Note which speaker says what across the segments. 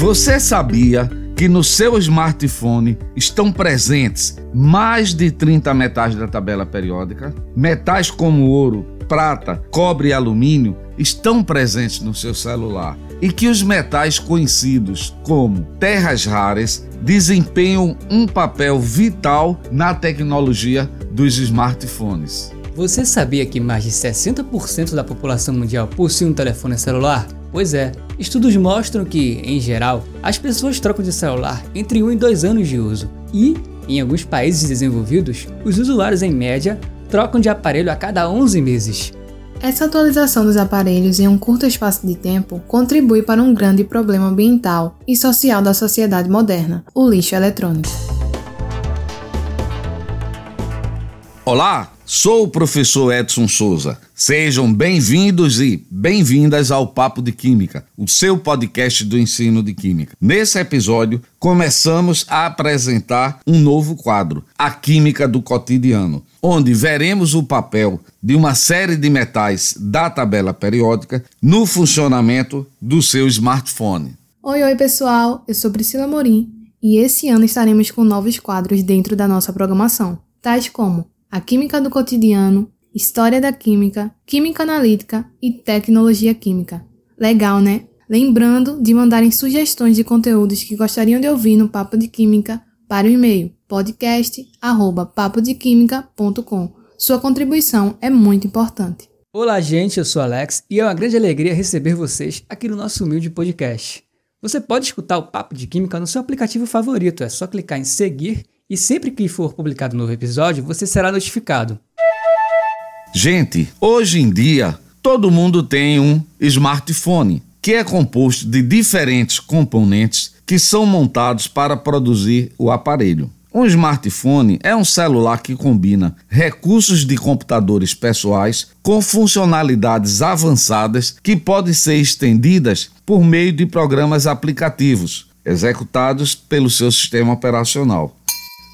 Speaker 1: Você sabia que no seu smartphone estão presentes mais de 30 metais da tabela periódica? Metais como ouro, prata, cobre e alumínio estão presentes no seu celular e que os metais conhecidos como terras raras desempenham um papel vital na tecnologia dos smartphones.
Speaker 2: Você sabia que mais de 60% da população mundial possui um telefone celular? Pois é, estudos mostram que, em geral, as pessoas trocam de celular entre 1 e 2 anos de uso e, em alguns países desenvolvidos, os usuários em média trocam de aparelho a cada 11 meses.
Speaker 3: Essa atualização dos aparelhos em um curto espaço de tempo contribui para um grande problema ambiental e social da sociedade moderna: o lixo eletrônico.
Speaker 1: Olá, Sou o professor Edson Souza. Sejam bem-vindos e bem-vindas ao Papo de Química, o seu podcast do ensino de Química. Nesse episódio, começamos a apresentar um novo quadro, a Química do Cotidiano, onde veremos o papel de uma série de metais da tabela periódica no funcionamento do seu smartphone.
Speaker 3: Oi, oi, pessoal. Eu sou Priscila Morim e esse ano estaremos com novos quadros dentro da nossa programação, tais como a química do cotidiano, história da química, química analítica e tecnologia química. Legal, né? Lembrando de mandarem sugestões de conteúdos que gostariam de ouvir no Papo de Química para o e-mail podcast@papodequimica.com. Sua contribuição é muito importante.
Speaker 2: Olá, gente, eu sou Alex e é uma grande alegria receber vocês aqui no nosso humilde podcast. Você pode escutar o Papo de Química no seu aplicativo favorito, é só clicar em seguir e sempre que for publicado um novo episódio, você será notificado.
Speaker 1: Gente, hoje em dia, todo mundo tem um smartphone, que é composto de diferentes componentes que são montados para produzir o aparelho. Um smartphone é um celular que combina recursos de computadores pessoais com funcionalidades avançadas que podem ser estendidas por meio de programas aplicativos executados pelo seu sistema operacional.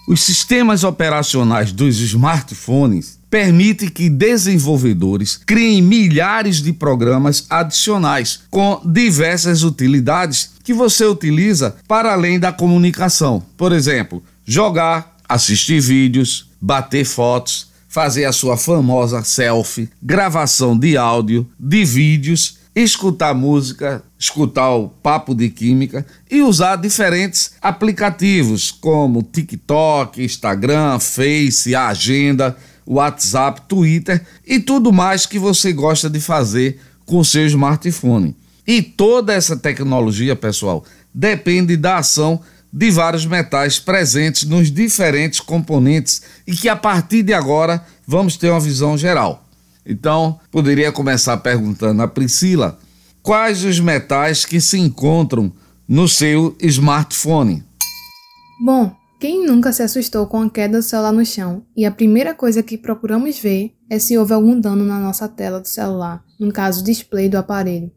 Speaker 1: Os sistemas operacionais dos smartphones permitem que desenvolvedores criem milhares de programas adicionais com diversas utilidades que você utiliza para além da comunicação. Por exemplo, jogar, assistir vídeos, bater fotos, fazer a sua famosa selfie, gravação de áudio, de vídeos escutar música, escutar o papo de química e usar diferentes aplicativos como TikTok, Instagram, Face, Agenda, WhatsApp, Twitter e tudo mais que você gosta de fazer com seu smartphone. E toda essa tecnologia, pessoal, depende da ação de vários metais presentes nos diferentes componentes e que a partir de agora vamos ter uma visão geral. Então, poderia começar perguntando a Priscila quais os metais que se encontram no seu smartphone.
Speaker 3: Bom, quem nunca se assustou com a queda do celular no chão e a primeira coisa que procuramos ver é se houve algum dano na nossa tela do celular, no caso, display do aparelho.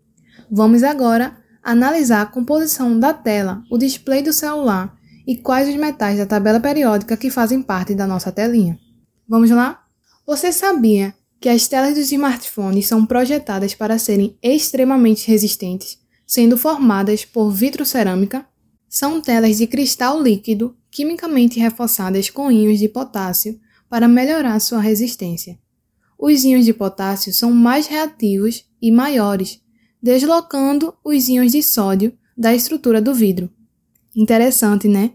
Speaker 3: Vamos agora analisar a composição da tela, o display do celular e quais os metais da tabela periódica que fazem parte da nossa telinha. Vamos lá? Você sabia que as telas dos smartphones são projetadas para serem extremamente resistentes, sendo formadas por vitrocerâmica. São telas de cristal líquido quimicamente reforçadas com íons de potássio para melhorar sua resistência. Os íons de potássio são mais reativos e maiores, deslocando os íons de sódio da estrutura do vidro. Interessante, né?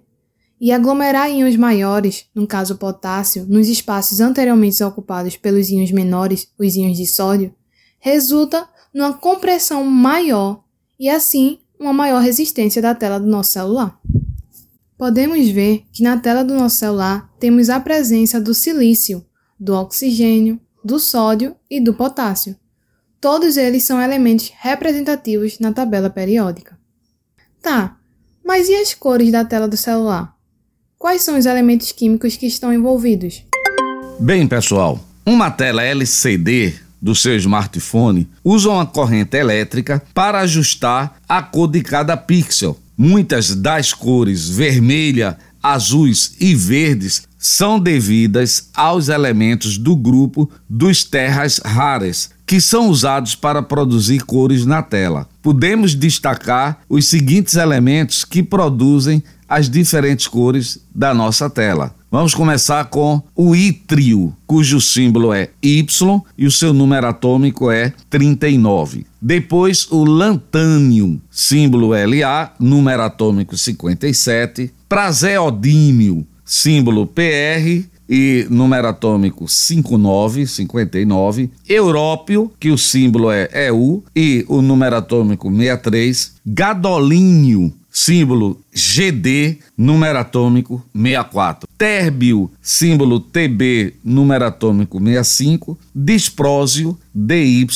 Speaker 3: E aglomerar íons maiores, no caso potássio, nos espaços anteriormente ocupados pelos íons menores, os íons de sódio, resulta numa compressão maior e assim uma maior resistência da tela do nosso celular. Podemos ver que na tela do nosso celular temos a presença do silício, do oxigênio, do sódio e do potássio. Todos eles são elementos representativos na tabela periódica. Tá, mas e as cores da tela do celular? Quais são os elementos químicos que estão envolvidos?
Speaker 1: Bem, pessoal, uma tela LCD do seu smartphone usa uma corrente elétrica para ajustar a cor de cada pixel. Muitas das cores vermelha, azuis e verdes são devidas aos elementos do grupo dos terras raras, que são usados para produzir cores na tela. Podemos destacar os seguintes elementos que produzem as diferentes cores da nossa tela. Vamos começar com o ítrio, cujo símbolo é Y e o seu número atômico é 39. Depois o lantânio, símbolo La, número atômico 57. Praseodímio, símbolo PR e número atômico 59, 59. Európio, que o símbolo é EU e o número atômico 63. Gadolínio, símbolo GD, número atômico 64. Térbio, símbolo TB, número atômico 65. Disprósio, DY,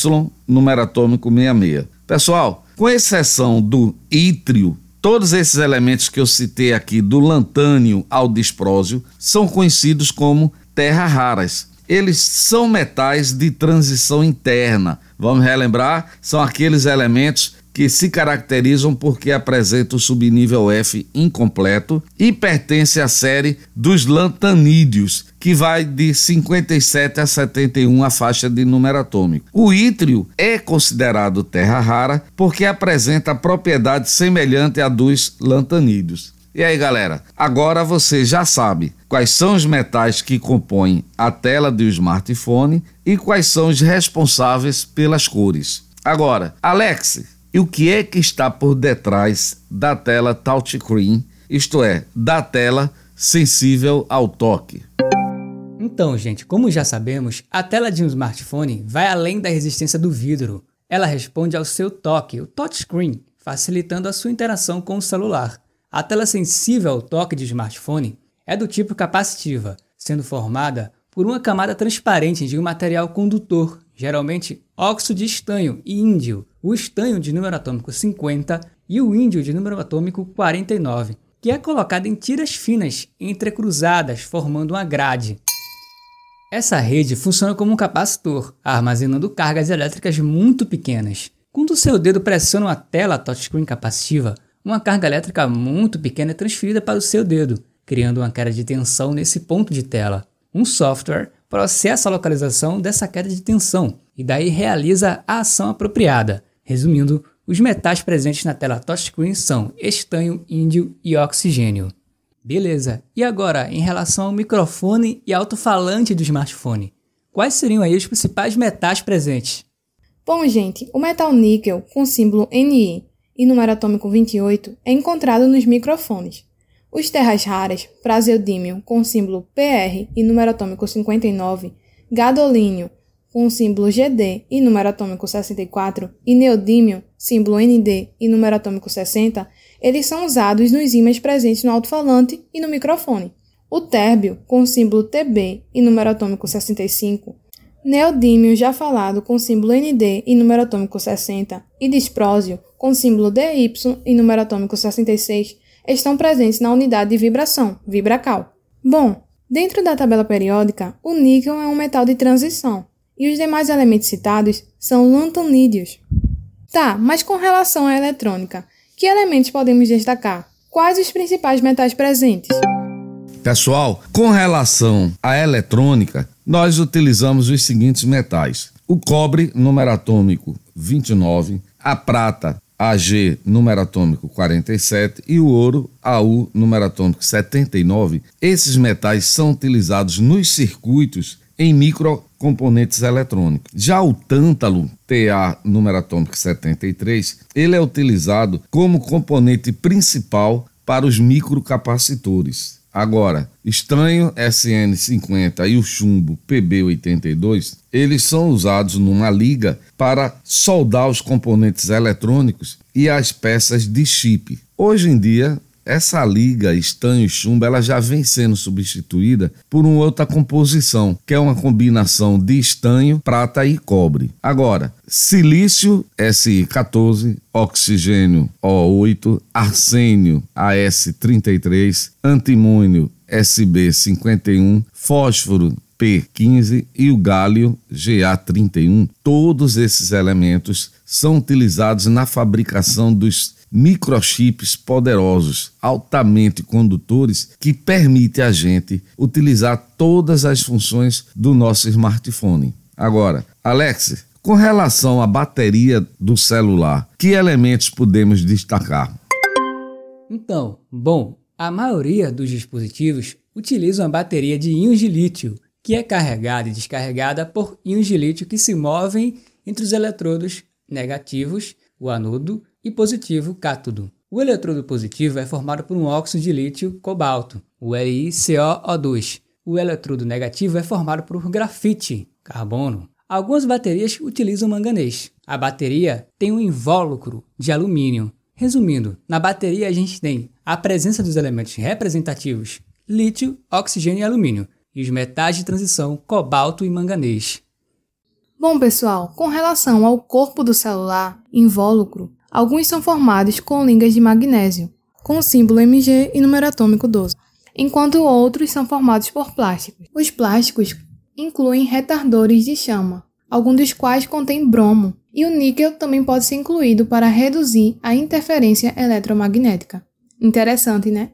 Speaker 1: número atômico 66. Pessoal, com exceção do ítrio, todos esses elementos que eu citei aqui, do lantânio ao disprósio, são conhecidos como terras raras. Eles são metais de transição interna. Vamos relembrar? São aqueles elementos que se caracterizam porque apresenta o subnível F incompleto e pertence à série dos lantanídeos, que vai de 57 a 71 a faixa de número atômico. O ítrio é considerado terra rara porque apresenta propriedade semelhante à dos lantanídeos. E aí, galera, agora você já sabe quais são os metais que compõem a tela do smartphone e quais são os responsáveis pelas cores. Agora, Alex, e o que é que está por detrás da tela touchscreen, isto é, da tela sensível ao toque?
Speaker 2: Então, gente, como já sabemos, a tela de um smartphone vai além da resistência do vidro. Ela responde ao seu toque, o touchscreen, facilitando a sua interação com o celular. A tela sensível ao toque de smartphone é do tipo capacitiva, sendo formada por uma camada transparente de um material condutor, geralmente óxido de estanho e índio, o estanho de número atômico 50 e o índio de número atômico 49, que é colocado em tiras finas entrecruzadas, formando uma grade. Essa rede funciona como um capacitor, armazenando cargas elétricas muito pequenas. Quando o seu dedo pressiona a tela touchscreen capacitiva, uma carga elétrica muito pequena é transferida para o seu dedo, criando uma queda de tensão nesse ponto de tela. Um software processa a localização dessa queda de tensão e daí realiza a ação apropriada. Resumindo, os metais presentes na tela touchscreen são estanho, índio e oxigênio. Beleza, e agora em relação ao microfone e alto-falante do smartphone? Quais seriam aí os principais metais presentes?
Speaker 3: Bom, gente, o metal níquel com símbolo Ni e número atômico 28 é encontrado nos microfones. Os terras raras, praseodímio com símbolo PR e número atômico 59, gadolínio com símbolo GD e número atômico 64, e neodímio, símbolo ND e número atômico 60, eles são usados nos ímãs presentes no alto-falante e no microfone. O térbio, com símbolo TB e número atômico 65, neodímio já falado com símbolo ND e número atômico 60, e disprósio, com símbolo DY e número atômico 66, estão presentes na unidade de vibração, vibracal. Bom, dentro da tabela periódica, o níquel é um metal de transição, e os demais elementos citados são lantanídeos. Tá, mas com relação à eletrônica, que elementos podemos destacar? Quais os principais metais presentes?
Speaker 1: Pessoal, com relação à eletrônica, nós utilizamos os seguintes metais: o cobre, número atômico 29, a prata, AG, número atômico 47, e o ouro, AU, número atômico 79. Esses metais são utilizados nos circuitos em microcomponentes eletrônicos. Já o tântalo, TA número atômico 73, ele é utilizado como componente principal para os microcapacitores. Agora, estranho SN50 e o chumbo PB82, eles são usados numa liga para soldar os componentes eletrônicos e as peças de chip. Hoje em dia, essa liga estanho e chumbo ela já vem sendo substituída por uma outra composição, que é uma combinação de estanho, prata e cobre. Agora, silício Si14, oxigênio O8, arsênio AS33, antimônio SB51, fósforo P15 e o gálio GA31. Todos esses elementos são utilizados na fabricação dos microchips poderosos, altamente condutores, que permite a gente utilizar todas as funções do nosso smartphone. Agora, Alex, Com relação à bateria do celular, que elementos podemos destacar?
Speaker 2: Então, bom, a maioria dos dispositivos utilizam a bateria de íons de lítio, que é carregada e descarregada por íons de lítio que se movem entre os eletrodos negativos, o anodo, e positivo, cátodo. O eletrodo positivo é formado por um óxido de lítio cobalto, o LiCoO2. O eletrodo negativo é formado por grafite, carbono. Algumas baterias utilizam manganês. A bateria tem um invólucro de alumínio. Resumindo, na bateria a gente tem a presença dos elementos representativos lítio, oxigênio e alumínio, e os metais de transição cobalto e manganês.
Speaker 3: Bom, pessoal, com relação ao corpo do celular invólucro, Alguns são formados com ligas de magnésio, com o símbolo Mg e número atômico 12, enquanto outros são formados por plásticos. Os plásticos incluem retardores de chama, alguns dos quais contêm bromo, e o níquel também pode ser incluído para reduzir a interferência eletromagnética. Interessante, né?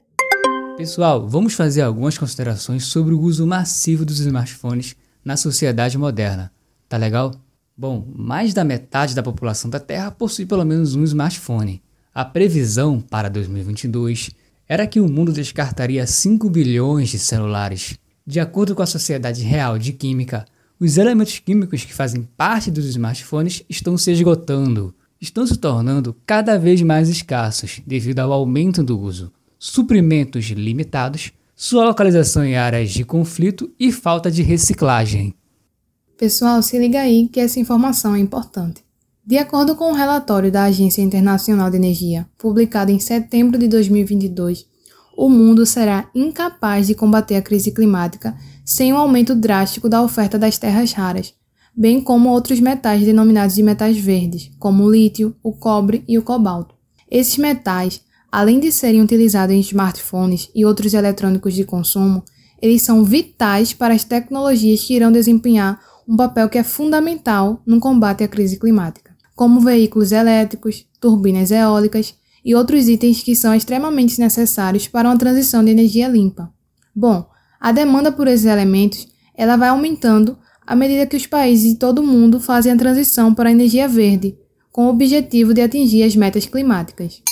Speaker 2: Pessoal, vamos fazer algumas considerações sobre o uso massivo dos smartphones na sociedade moderna. Tá legal? Bom, mais da metade da população da Terra possui pelo menos um smartphone. A previsão para 2022 era que o mundo descartaria 5 bilhões de celulares. De acordo com a Sociedade Real de Química, os elementos químicos que fazem parte dos smartphones estão se esgotando, estão se tornando cada vez mais escassos devido ao aumento do uso, suprimentos limitados, sua localização em áreas de conflito e falta de reciclagem.
Speaker 3: Pessoal, se liga aí que essa informação é importante. De acordo com o um relatório da Agência Internacional de Energia, publicado em setembro de 2022, o mundo será incapaz de combater a crise climática sem um aumento drástico da oferta das terras raras, bem como outros metais denominados de metais verdes, como o lítio, o cobre e o cobalto. Esses metais, além de serem utilizados em smartphones e outros eletrônicos de consumo, eles são vitais para as tecnologias que irão desempenhar um papel que é fundamental no combate à crise climática, como veículos elétricos, turbinas eólicas e outros itens que são extremamente necessários para uma transição de energia limpa. Bom, a demanda por esses elementos ela vai aumentando à medida que os países de todo o mundo fazem a transição para a energia verde, com o objetivo de atingir as metas climáticas.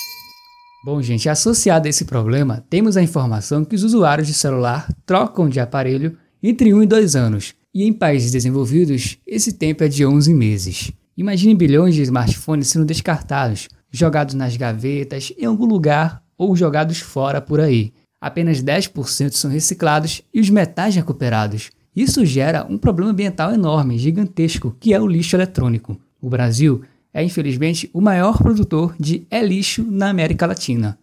Speaker 2: Bom, gente, associado a esse problema, temos a informação que os usuários de celular trocam de aparelho entre 1 um e 2 anos, e em países desenvolvidos, esse tempo é de 11 meses. Imagine bilhões de smartphones sendo descartados, jogados nas gavetas, em algum lugar ou jogados fora por aí. Apenas 10% são reciclados e os metais recuperados. Isso gera um problema ambiental enorme, gigantesco, que é o lixo eletrônico. O Brasil é, infelizmente, o maior produtor de é-lixo na América Latina.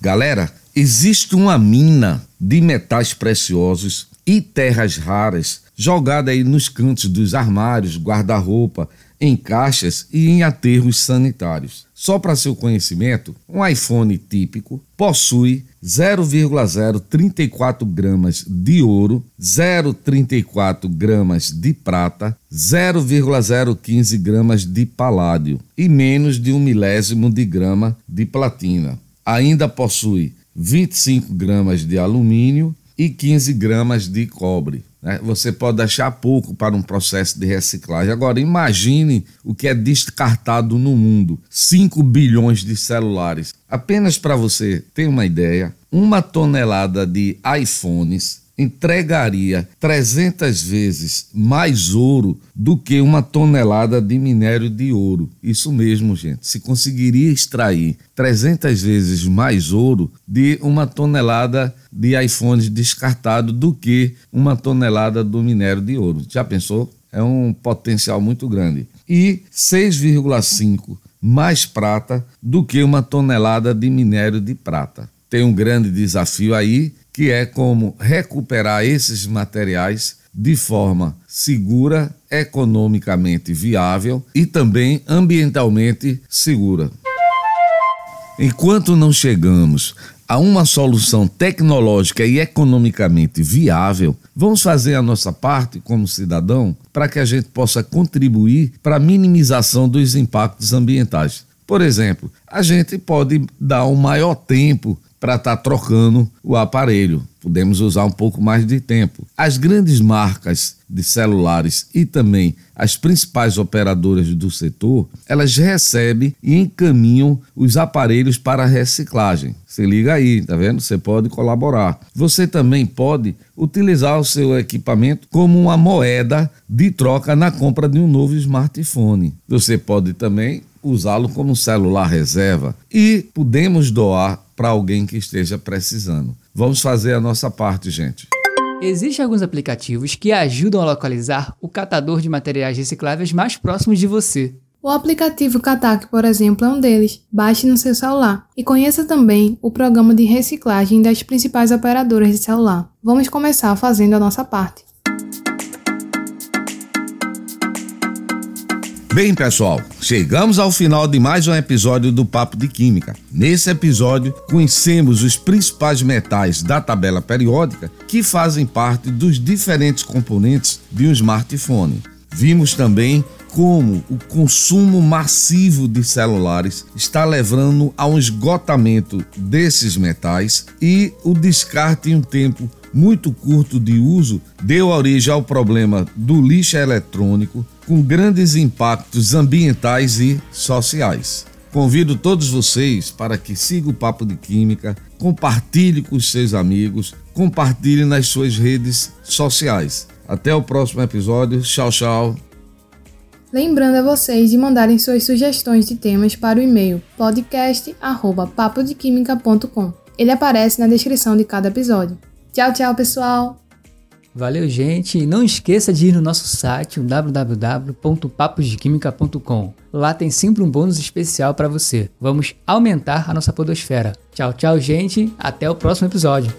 Speaker 1: Galera, existe uma mina de metais preciosos e terras raras jogada aí nos cantos dos armários, guarda-roupa, em caixas e em aterros sanitários. Só para seu conhecimento, um iPhone típico possui 0,034 gramas de ouro, 0,34 gramas de prata, 0,015 gramas de paládio e menos de um milésimo de grama de platina. Ainda possui 25 gramas de alumínio e 15 gramas de cobre. Né? Você pode achar pouco para um processo de reciclagem. Agora, imagine o que é descartado no mundo: 5 bilhões de celulares. Apenas para você ter uma ideia, uma tonelada de iPhones entregaria 300 vezes mais ouro do que uma tonelada de minério de ouro. Isso mesmo, gente. Se conseguiria extrair 300 vezes mais ouro de uma tonelada de iPhones descartado do que uma tonelada do minério de ouro. Já pensou? É um potencial muito grande. E 6,5 mais prata do que uma tonelada de minério de prata. Tem um grande desafio aí que é como recuperar esses materiais de forma segura, economicamente viável e também ambientalmente segura. Enquanto não chegamos a uma solução tecnológica e economicamente viável, vamos fazer a nossa parte como cidadão para que a gente possa contribuir para a minimização dos impactos ambientais. Por exemplo, a gente pode dar um maior tempo para estar tá trocando o aparelho. Podemos usar um pouco mais de tempo. As grandes marcas de celulares e também as principais operadoras do setor, elas recebem e encaminham os aparelhos para reciclagem. Se liga aí, tá vendo? Você pode colaborar. Você também pode utilizar o seu equipamento como uma moeda de troca na compra de um novo smartphone. Você pode também usá-lo como celular reserva e podemos doar para alguém que esteja precisando. Vamos fazer a nossa parte, gente.
Speaker 2: Existem alguns aplicativos que ajudam a localizar o catador de materiais recicláveis mais próximos de você.
Speaker 3: O aplicativo Katac, por exemplo, é um deles. Baixe no seu celular e conheça também o programa de reciclagem das principais operadoras de celular. Vamos começar fazendo a nossa parte.
Speaker 1: Bem, pessoal, chegamos ao final de mais um episódio do Papo de Química. Nesse episódio, conhecemos os principais metais da tabela periódica que fazem parte dos diferentes componentes de um smartphone. Vimos também como o consumo massivo de celulares está levando a um esgotamento desses metais e o descarte em um tempo muito curto de uso deu origem ao problema do lixo eletrônico, com grandes impactos ambientais e sociais. Convido todos vocês para que sigam o Papo de Química, compartilhe com os seus amigos, compartilhe nas suas redes sociais. Até o próximo episódio. Tchau, tchau.
Speaker 3: Lembrando a vocês de mandarem suas sugestões de temas para o e-mail podcast@papodequimica.com. Ele aparece na descrição de cada episódio. Tchau, tchau, pessoal!
Speaker 2: Valeu, gente! E não esqueça de ir no nosso site, www.paposdequimica.com. Lá tem sempre um bônus especial para você. Vamos aumentar a nossa podosfera. Tchau, tchau, gente! Até o próximo episódio!